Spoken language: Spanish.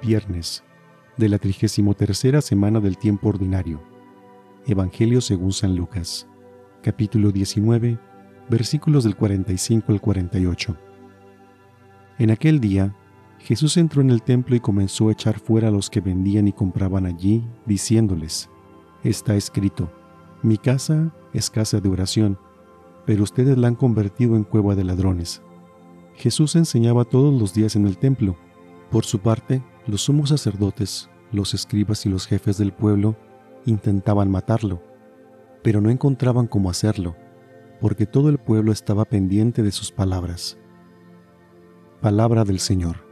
viernes de la 33 semana del tiempo ordinario. Evangelio según San Lucas, capítulo 19, versículos del 45 al 48. En aquel día, Jesús entró en el templo y comenzó a echar fuera a los que vendían y compraban allí, diciéndoles, Está escrito, mi casa es casa de oración, pero ustedes la han convertido en cueva de ladrones. Jesús enseñaba todos los días en el templo. Por su parte, los sumos sacerdotes, los escribas y los jefes del pueblo intentaban matarlo, pero no encontraban cómo hacerlo, porque todo el pueblo estaba pendiente de sus palabras. Palabra del Señor.